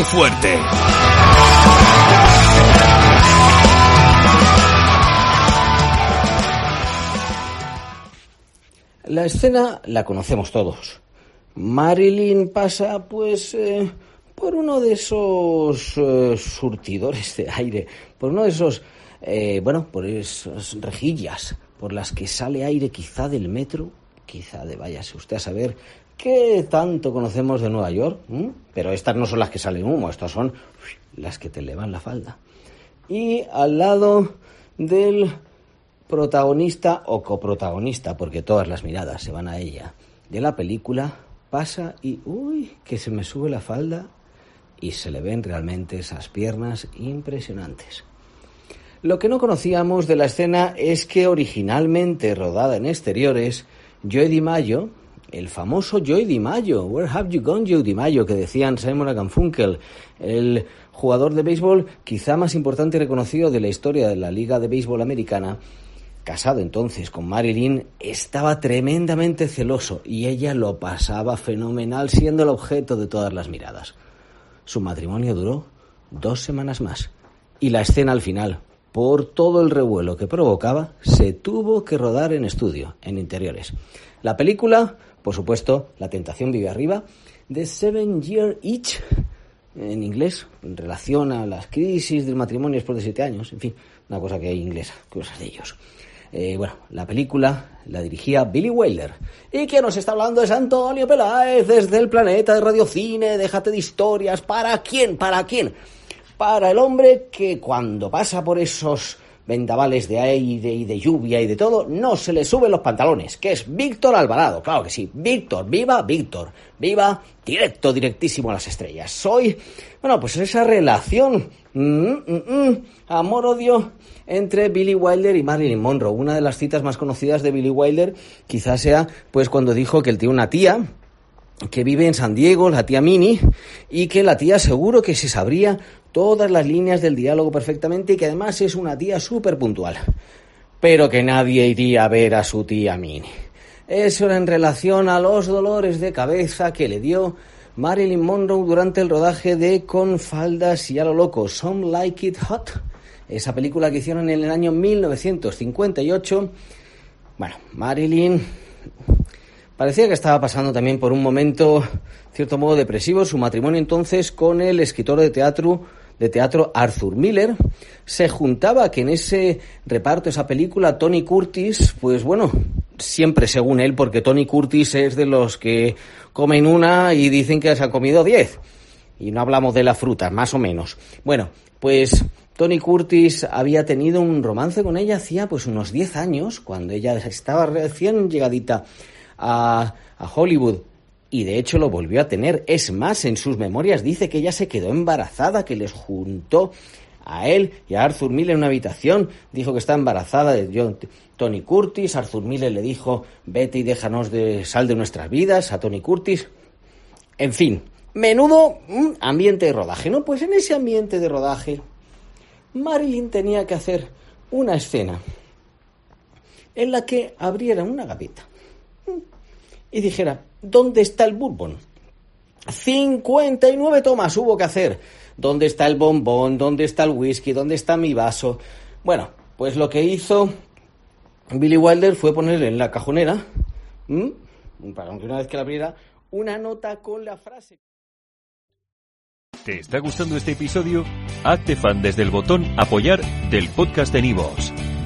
¡Qué fuerte! La escena la conocemos todos. Marilyn pasa, pues, eh, por uno de esos eh, surtidores de aire, por uno de esos, eh, bueno, por esas rejillas por las que sale aire quizá del metro, quizá de váyase usted a saber qué tanto conocemos de Nueva York, pero estas no son las que salen humo, estas son las que te elevan la falda. Y al lado del protagonista o coprotagonista, porque todas las miradas se van a ella, de la película, pasa y, uy, que se me sube la falda y se le ven realmente esas piernas impresionantes. Lo que no conocíamos de la escena es que originalmente rodada en exteriores, Joey DiMaggio, el famoso Joey DiMaggio, Where have you gone Joey DiMaggio, que decían Simon Garfunkel, el jugador de béisbol quizá más importante y reconocido de la historia de la Liga de Béisbol Americana, casado entonces con Marilyn, estaba tremendamente celoso y ella lo pasaba fenomenal siendo el objeto de todas las miradas. Su matrimonio duró dos semanas más y la escena al final, por todo el revuelo que provocaba, se tuvo que rodar en estudio, en interiores. La película, por supuesto, La tentación vive arriba, de Seven Year Itch, en inglés, en relación a las crisis del matrimonio después de siete años, en fin, una cosa que hay inglesa, cosas de ellos. Eh, bueno, la película la dirigía Billy Wilder. Y quien nos está hablando es Antonio Peláez, desde el planeta de Radiocine, déjate de historias. ¿Para quién? ¿Para quién? Para el hombre que cuando pasa por esos vendavales de aire y de lluvia y de todo, no se le suben los pantalones, que es Víctor Alvarado, claro que sí, Víctor, viva Víctor, viva directo, directísimo a las estrellas. Soy, bueno, pues esa relación, mm, mm, mm, amor-odio entre Billy Wilder y Marilyn Monroe. Una de las citas más conocidas de Billy Wilder quizás sea pues cuando dijo que él tiene una tía que vive en San Diego, la tía Minnie, y que la tía seguro que se sabría todas las líneas del diálogo perfectamente y que además es una tía súper puntual. Pero que nadie iría a ver a su tía Minnie. Eso era en relación a los dolores de cabeza que le dio Marilyn Monroe durante el rodaje de Con faldas y a lo loco, Some Like It Hot, esa película que hicieron en el año 1958. Bueno, Marilyn parecía que estaba pasando también por un momento, cierto modo, depresivo. Su matrimonio entonces con el escritor de teatro de teatro Arthur Miller. Se juntaba que en ese reparto, esa película, Tony Curtis, pues bueno, siempre según él, porque Tony Curtis es de los que comen una y dicen que se han comido diez. Y no hablamos de la fruta, más o menos. Bueno, pues Tony Curtis había tenido un romance con ella hacía pues unos 10 años, cuando ella estaba recién llegadita a, a Hollywood y de hecho lo volvió a tener. Es más, en sus memorias dice que ella se quedó embarazada, que les juntó a él y a Arthur Miller en una habitación. Dijo que está embarazada de John, Tony Curtis. Arthur Miller le dijo, vete y déjanos de sal de nuestras vidas a Tony Curtis. En fin, menudo mm, ambiente de rodaje, ¿no? Pues en ese ambiente de rodaje, Marilyn tenía que hacer una escena en la que abriera una gaveta y dijera, ¿dónde está el bourbon? 59 tomas hubo que hacer. ¿Dónde está el bombón? ¿Dónde está el whisky? ¿Dónde está mi vaso? Bueno, pues lo que hizo Billy Wilder fue ponerle en la cajonera, para que una vez que la abriera, una nota con la frase. ¿Te está gustando este episodio? Hazte fan desde el botón Apoyar del podcast de Nivos.